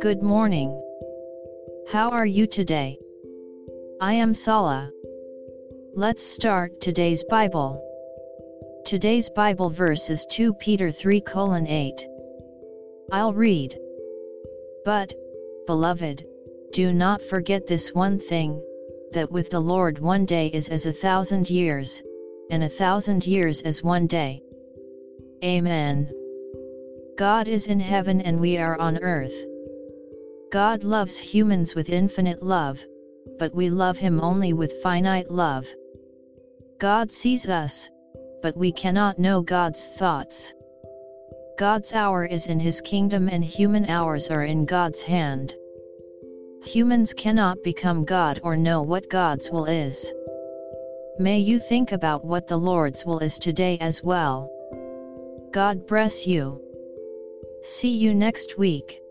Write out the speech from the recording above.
Good morning. How are you today? I am Sala. Let's start today's Bible. Today's Bible verse is 2 Peter 3 colon 8. I'll read. But, beloved, do not forget this one thing, that with the Lord one day is as a thousand years, and a thousand years as one day. Amen. God is in heaven and we are on earth. God loves humans with infinite love, but we love Him only with finite love. God sees us, but we cannot know God's thoughts. God's hour is in His kingdom and human hours are in God's hand. Humans cannot become God or know what God's will is. May you think about what the Lord's will is today as well. God bless you. See you next week.